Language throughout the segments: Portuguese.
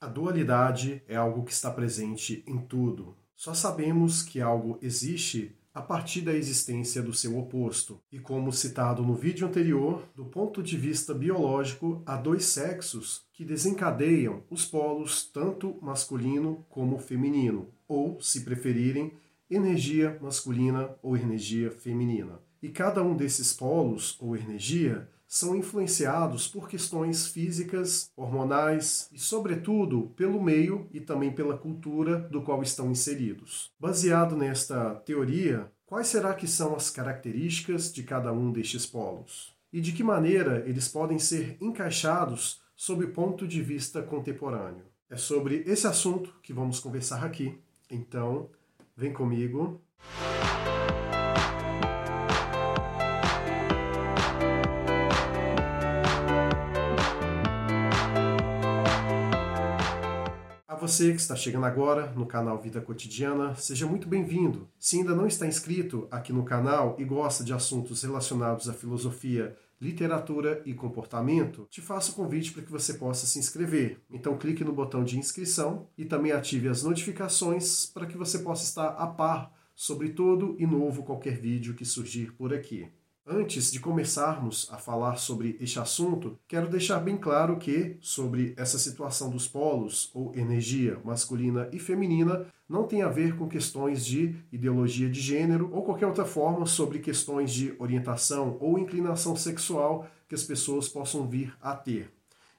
A dualidade é algo que está presente em tudo. Só sabemos que algo existe a partir da existência do seu oposto. E como citado no vídeo anterior, do ponto de vista biológico, há dois sexos que desencadeiam os polos tanto masculino como feminino, ou, se preferirem, energia masculina ou energia feminina. E cada um desses polos ou energia são influenciados por questões físicas, hormonais e, sobretudo, pelo meio e também pela cultura do qual estão inseridos. Baseado nesta teoria, quais será que são as características de cada um destes polos? E de que maneira eles podem ser encaixados sob o ponto de vista contemporâneo? É sobre esse assunto que vamos conversar aqui. Então, vem comigo. Você que está chegando agora no canal Vida Cotidiana, seja muito bem-vindo. Se ainda não está inscrito aqui no canal e gosta de assuntos relacionados à filosofia, literatura e comportamento, te faço o convite para que você possa se inscrever. Então clique no botão de inscrição e também ative as notificações para que você possa estar a par sobre todo e novo qualquer vídeo que surgir por aqui. Antes de começarmos a falar sobre este assunto, quero deixar bem claro que, sobre essa situação dos polos, ou energia masculina e feminina, não tem a ver com questões de ideologia de gênero ou qualquer outra forma sobre questões de orientação ou inclinação sexual que as pessoas possam vir a ter.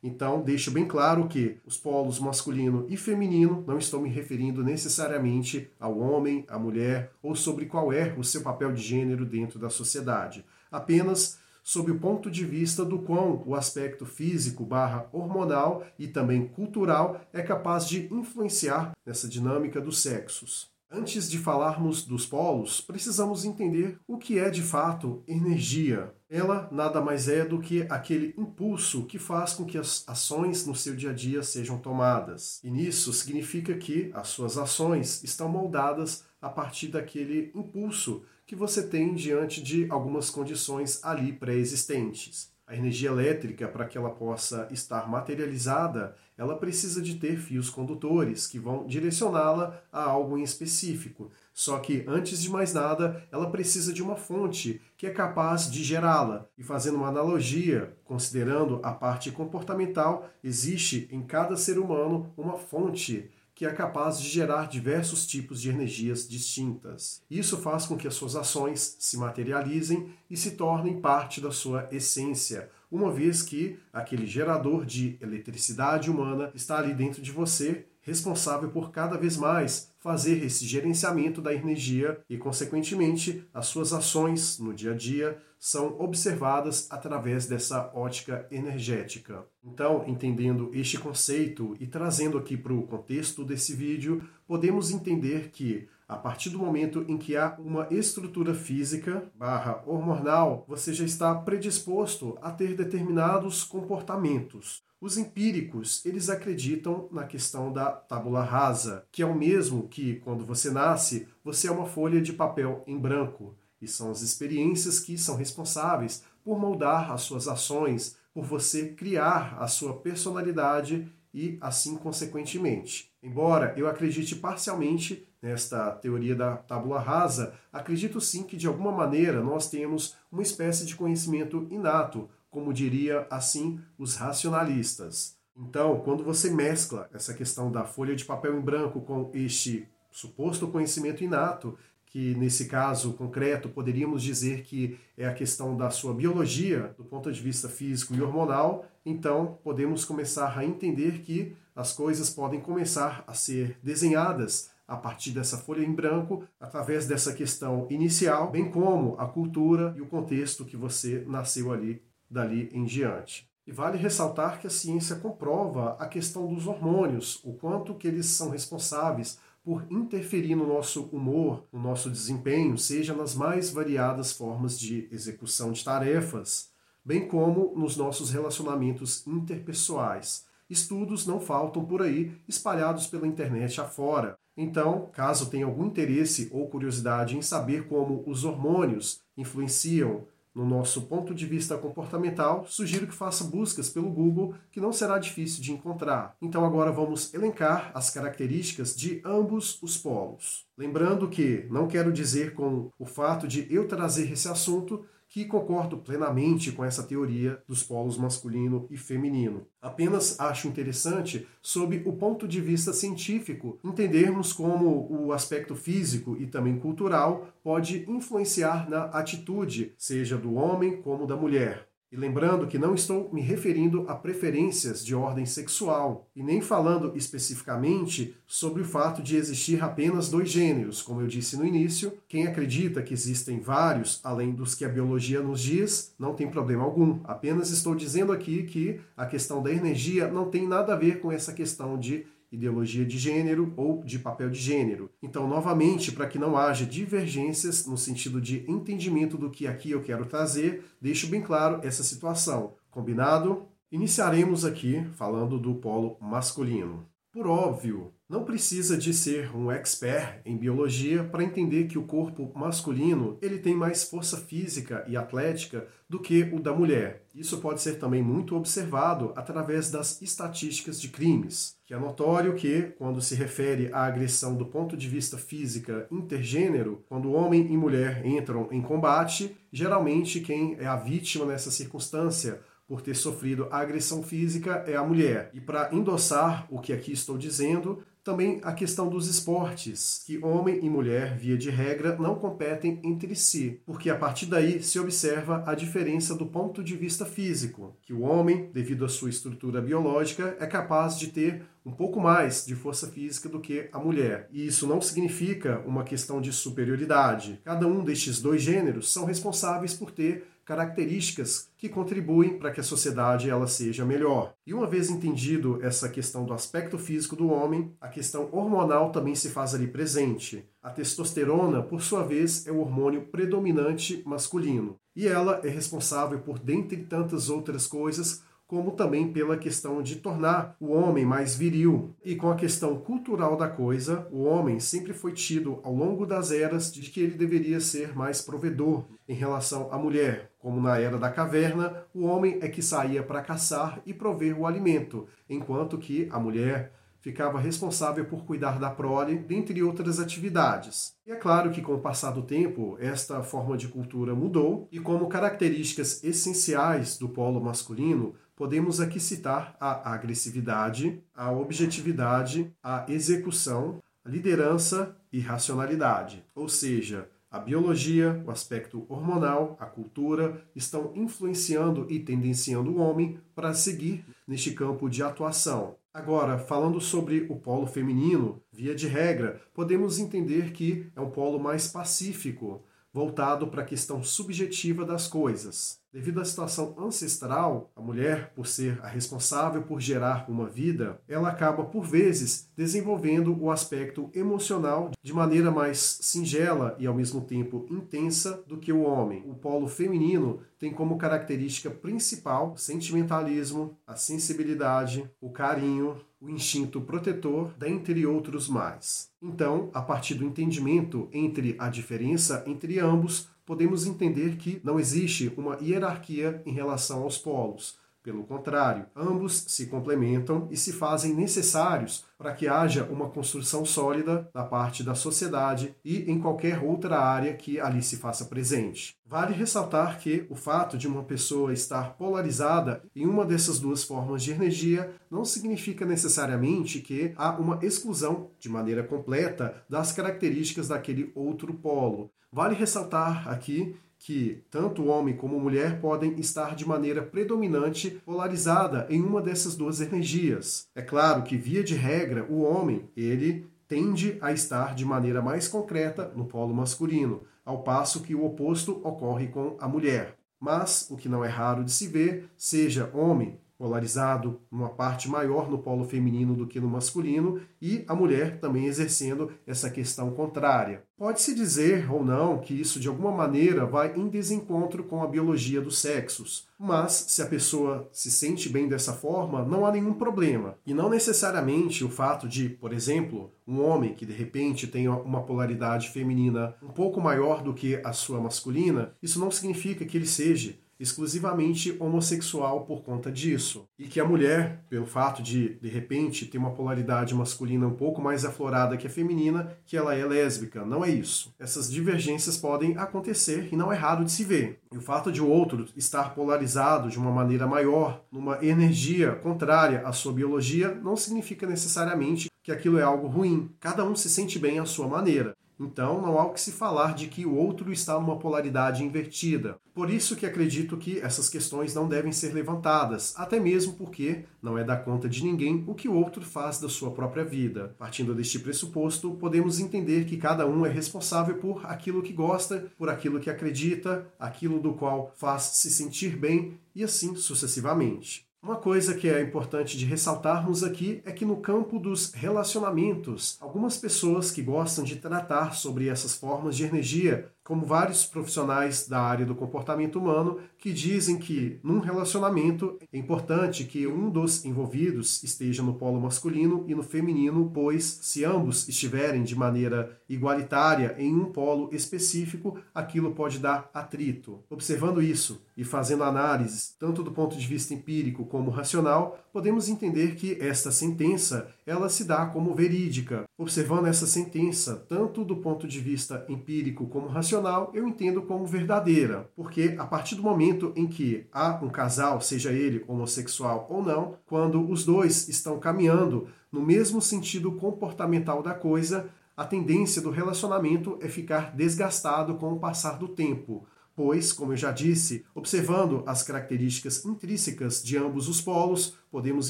Então, deixo bem claro que os polos masculino e feminino não estão me referindo necessariamente ao homem, à mulher ou sobre qual é o seu papel de gênero dentro da sociedade apenas sob o ponto de vista do quão o aspecto físico barra hormonal e também cultural é capaz de influenciar nessa dinâmica dos sexos. Antes de falarmos dos polos, precisamos entender o que é de fato energia. Ela nada mais é do que aquele impulso que faz com que as ações no seu dia a dia sejam tomadas. E nisso significa que as suas ações estão moldadas a partir daquele impulso que você tem diante de algumas condições ali pré-existentes. A energia elétrica, para que ela possa estar materializada, ela precisa de ter fios condutores que vão direcioná-la a algo em específico. Só que, antes de mais nada, ela precisa de uma fonte que é capaz de gerá-la. E fazendo uma analogia, considerando a parte comportamental, existe em cada ser humano uma fonte que é capaz de gerar diversos tipos de energias distintas. Isso faz com que as suas ações se materializem e se tornem parte da sua essência, uma vez que aquele gerador de eletricidade humana está ali dentro de você, responsável por cada vez mais fazer esse gerenciamento da energia e, consequentemente, as suas ações no dia a dia são observadas através dessa ótica energética. Então, entendendo este conceito e trazendo aqui para o contexto desse vídeo, podemos entender que a partir do momento em que há uma estrutura física barra hormonal, você já está predisposto a ter determinados comportamentos. Os empíricos, eles acreditam na questão da tábula rasa, que é o mesmo que, quando você nasce, você é uma folha de papel em branco. E são as experiências que são responsáveis por moldar as suas ações, por você criar a sua personalidade e assim consequentemente. Embora eu acredite parcialmente nesta teoria da tábula rasa, acredito sim que de alguma maneira nós temos uma espécie de conhecimento inato, como diria assim os racionalistas. Então, quando você mescla essa questão da folha de papel em branco com este suposto conhecimento inato, que nesse caso concreto poderíamos dizer que é a questão da sua biologia, do ponto de vista físico e hormonal, então podemos começar a entender que as coisas podem começar a ser desenhadas a partir dessa folha em branco, através dessa questão inicial, bem como a cultura e o contexto que você nasceu ali, dali em diante. E vale ressaltar que a ciência comprova a questão dos hormônios, o quanto que eles são responsáveis por interferir no nosso humor, no nosso desempenho, seja nas mais variadas formas de execução de tarefas, bem como nos nossos relacionamentos interpessoais. Estudos não faltam por aí, espalhados pela internet afora. Então, caso tenha algum interesse ou curiosidade em saber como os hormônios influenciam no nosso ponto de vista comportamental, sugiro que faça buscas pelo Google, que não será difícil de encontrar. Então agora vamos elencar as características de ambos os polos. Lembrando que não quero dizer com o fato de eu trazer esse assunto que concordo plenamente com essa teoria dos polos masculino e feminino. Apenas acho interessante, sob o ponto de vista científico, entendermos como o aspecto físico e também cultural pode influenciar na atitude, seja do homem como da mulher. E lembrando que não estou me referindo a preferências de ordem sexual e nem falando especificamente sobre o fato de existir apenas dois gêneros, como eu disse no início. Quem acredita que existem vários, além dos que a biologia nos diz, não tem problema algum. Apenas estou dizendo aqui que a questão da energia não tem nada a ver com essa questão de ideologia de gênero ou de papel de gênero. Então, novamente, para que não haja divergências no sentido de entendimento do que aqui eu quero trazer, deixo bem claro essa situação. Combinado? Iniciaremos aqui falando do polo masculino. Por óbvio, não precisa de ser um expert em biologia para entender que o corpo masculino ele tem mais força física e atlética do que o da mulher. Isso pode ser também muito observado através das estatísticas de crimes, que é notório que, quando se refere à agressão do ponto de vista física intergênero, quando homem e mulher entram em combate, geralmente quem é a vítima nessa circunstância por ter sofrido agressão física é a mulher. E para endossar o que aqui estou dizendo, também a questão dos esportes, que homem e mulher, via de regra, não competem entre si, porque a partir daí se observa a diferença do ponto de vista físico, que o homem, devido à sua estrutura biológica, é capaz de ter um pouco mais de força física do que a mulher. E isso não significa uma questão de superioridade. Cada um destes dois gêneros são responsáveis por ter características que contribuem para que a sociedade ela seja melhor. E uma vez entendido essa questão do aspecto físico do homem, a questão hormonal também se faz ali presente. A testosterona, por sua vez, é o hormônio predominante masculino, e ela é responsável por dentre tantas outras coisas como também pela questão de tornar o homem mais viril. E com a questão cultural da coisa, o homem sempre foi tido ao longo das eras de que ele deveria ser mais provedor em relação à mulher. Como na era da caverna, o homem é que saía para caçar e prover o alimento, enquanto que a mulher ficava responsável por cuidar da prole, dentre outras atividades. E é claro que com o passar do tempo, esta forma de cultura mudou e como características essenciais do polo masculino, podemos aqui citar a agressividade, a objetividade, a execução, a liderança e racionalidade. Ou seja, a biologia, o aspecto hormonal, a cultura estão influenciando e tendenciando o homem para seguir neste campo de atuação. Agora, falando sobre o polo feminino, via de regra, podemos entender que é um polo mais pacífico, voltado para a questão subjetiva das coisas. Devido à situação ancestral, a mulher, por ser a responsável por gerar uma vida, ela acaba por vezes desenvolvendo o aspecto emocional de maneira mais singela e ao mesmo tempo intensa do que o homem. O polo feminino tem como característica principal o sentimentalismo, a sensibilidade, o carinho, o instinto protetor, dentre outros mais. Então, a partir do entendimento entre a diferença entre ambos, podemos entender que não existe uma hierarquia em relação aos polos. Pelo contrário, ambos se complementam e se fazem necessários para que haja uma construção sólida da parte da sociedade e em qualquer outra área que ali se faça presente. Vale ressaltar que o fato de uma pessoa estar polarizada em uma dessas duas formas de energia não significa necessariamente que há uma exclusão de maneira completa das características daquele outro polo. Vale ressaltar aqui que tanto homem como mulher podem estar de maneira predominante polarizada em uma dessas duas energias. É claro que via de regra o homem, ele tende a estar de maneira mais concreta no polo masculino, ao passo que o oposto ocorre com a mulher. Mas o que não é raro de se ver, seja homem polarizado numa parte maior no polo feminino do que no masculino e a mulher também exercendo essa questão contrária. Pode-se dizer ou não que isso de alguma maneira vai em desencontro com a biologia dos sexos, mas se a pessoa se sente bem dessa forma, não há nenhum problema. E não necessariamente o fato de, por exemplo, um homem que de repente tem uma polaridade feminina um pouco maior do que a sua masculina, isso não significa que ele seja exclusivamente homossexual por conta disso. E que a mulher, pelo fato de, de repente, ter uma polaridade masculina um pouco mais aflorada que a feminina, que ela é lésbica. Não é isso. Essas divergências podem acontecer e não é raro de se ver. E o fato de o outro estar polarizado de uma maneira maior, numa energia contrária à sua biologia, não significa necessariamente que aquilo é algo ruim. Cada um se sente bem à sua maneira. Então, não há o que se falar de que o outro está numa polaridade invertida. Por isso que acredito que essas questões não devem ser levantadas, até mesmo porque não é da conta de ninguém o que o outro faz da sua própria vida. Partindo deste pressuposto, podemos entender que cada um é responsável por aquilo que gosta, por aquilo que acredita, aquilo do qual faz se sentir bem e assim sucessivamente. Uma coisa que é importante de ressaltarmos aqui é que no campo dos relacionamentos, algumas pessoas que gostam de tratar sobre essas formas de energia como vários profissionais da área do comportamento humano que dizem que num relacionamento é importante que um dos envolvidos esteja no polo masculino e no feminino, pois se ambos estiverem de maneira igualitária em um polo específico, aquilo pode dar atrito. Observando isso e fazendo análises tanto do ponto de vista empírico como racional, podemos entender que esta sentença ela se dá como verídica. Observando essa sentença tanto do ponto de vista empírico como racional, eu entendo como verdadeira, porque a partir do momento em que há um casal, seja ele homossexual ou não, quando os dois estão caminhando no mesmo sentido comportamental da coisa, a tendência do relacionamento é ficar desgastado com o passar do tempo pois, como eu já disse, observando as características intrínsecas de ambos os polos, podemos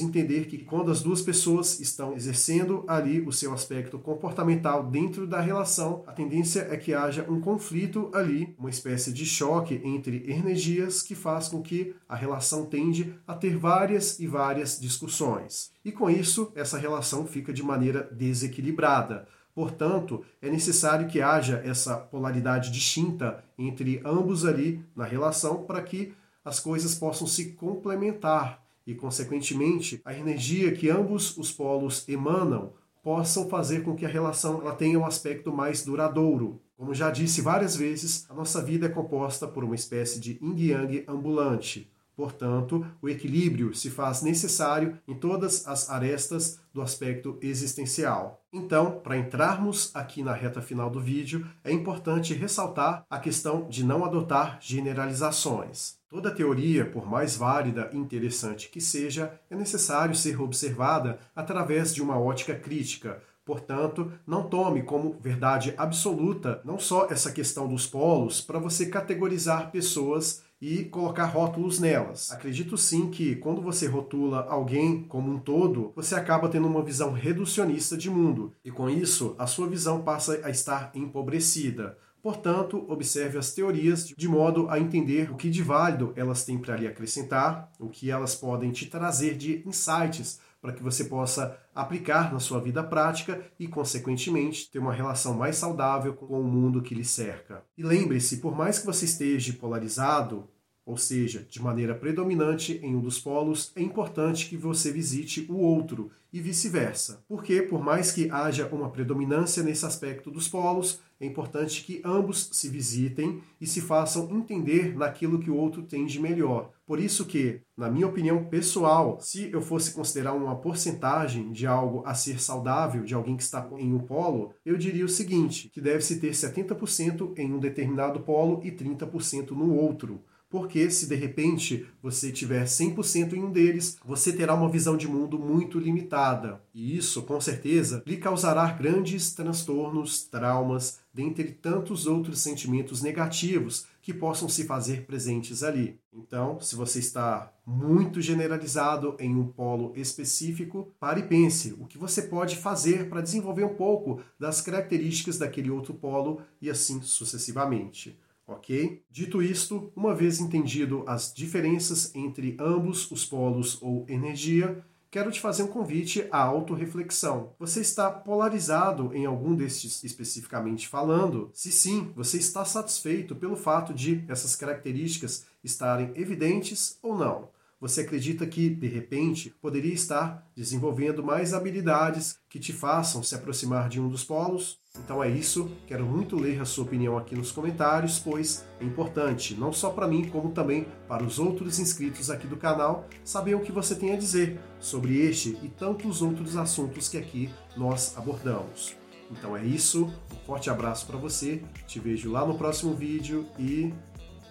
entender que quando as duas pessoas estão exercendo ali o seu aspecto comportamental dentro da relação, a tendência é que haja um conflito ali, uma espécie de choque entre energias que faz com que a relação tende a ter várias e várias discussões. E com isso, essa relação fica de maneira desequilibrada Portanto, é necessário que haja essa polaridade distinta entre ambos ali na relação para que as coisas possam se complementar e, consequentemente, a energia que ambos os polos emanam possam fazer com que a relação ela tenha um aspecto mais duradouro. Como já disse várias vezes, a nossa vida é composta por uma espécie de yin-yang ambulante. Portanto, o equilíbrio se faz necessário em todas as arestas do aspecto existencial. Então, para entrarmos aqui na reta final do vídeo, é importante ressaltar a questão de não adotar generalizações. Toda teoria, por mais válida e interessante que seja, é necessário ser observada através de uma ótica crítica, Portanto, não tome como verdade absoluta não só essa questão dos polos para você categorizar pessoas e colocar rótulos nelas. Acredito sim que quando você rotula alguém como um todo, você acaba tendo uma visão reducionista de mundo e com isso a sua visão passa a estar empobrecida. Portanto, observe as teorias de modo a entender o que de válido elas têm para lhe acrescentar, o que elas podem te trazer de insights para que você possa aplicar na sua vida prática e, consequentemente, ter uma relação mais saudável com o mundo que lhe cerca. E lembre-se, por mais que você esteja polarizado, ou seja, de maneira predominante em um dos polos, é importante que você visite o outro e vice-versa. Porque, por mais que haja uma predominância nesse aspecto dos polos, é importante que ambos se visitem e se façam entender naquilo que o outro tem de melhor. Por isso que, na minha opinião pessoal, se eu fosse considerar uma porcentagem de algo a ser saudável, de alguém que está em um polo, eu diria o seguinte, que deve-se ter 70% em um determinado polo e 30% no outro porque se de repente você tiver 100% em um deles, você terá uma visão de mundo muito limitada. E isso, com certeza, lhe causará grandes transtornos, traumas, dentre tantos outros sentimentos negativos que possam se fazer presentes ali. Então, se você está muito generalizado em um polo específico, pare e pense o que você pode fazer para desenvolver um pouco das características daquele outro polo e assim sucessivamente. Ok? Dito isto, uma vez entendido as diferenças entre ambos os polos ou energia, quero te fazer um convite à autorreflexão. Você está polarizado em algum destes especificamente falando? Se sim, você está satisfeito pelo fato de essas características estarem evidentes ou não? Você acredita que, de repente, poderia estar desenvolvendo mais habilidades que te façam se aproximar de um dos polos? Então é isso, quero muito ler a sua opinião aqui nos comentários, pois é importante, não só para mim, como também para os outros inscritos aqui do canal, saber o que você tem a dizer sobre este e tantos outros assuntos que aqui nós abordamos. Então é isso, um forte abraço para você, te vejo lá no próximo vídeo e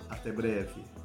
até breve.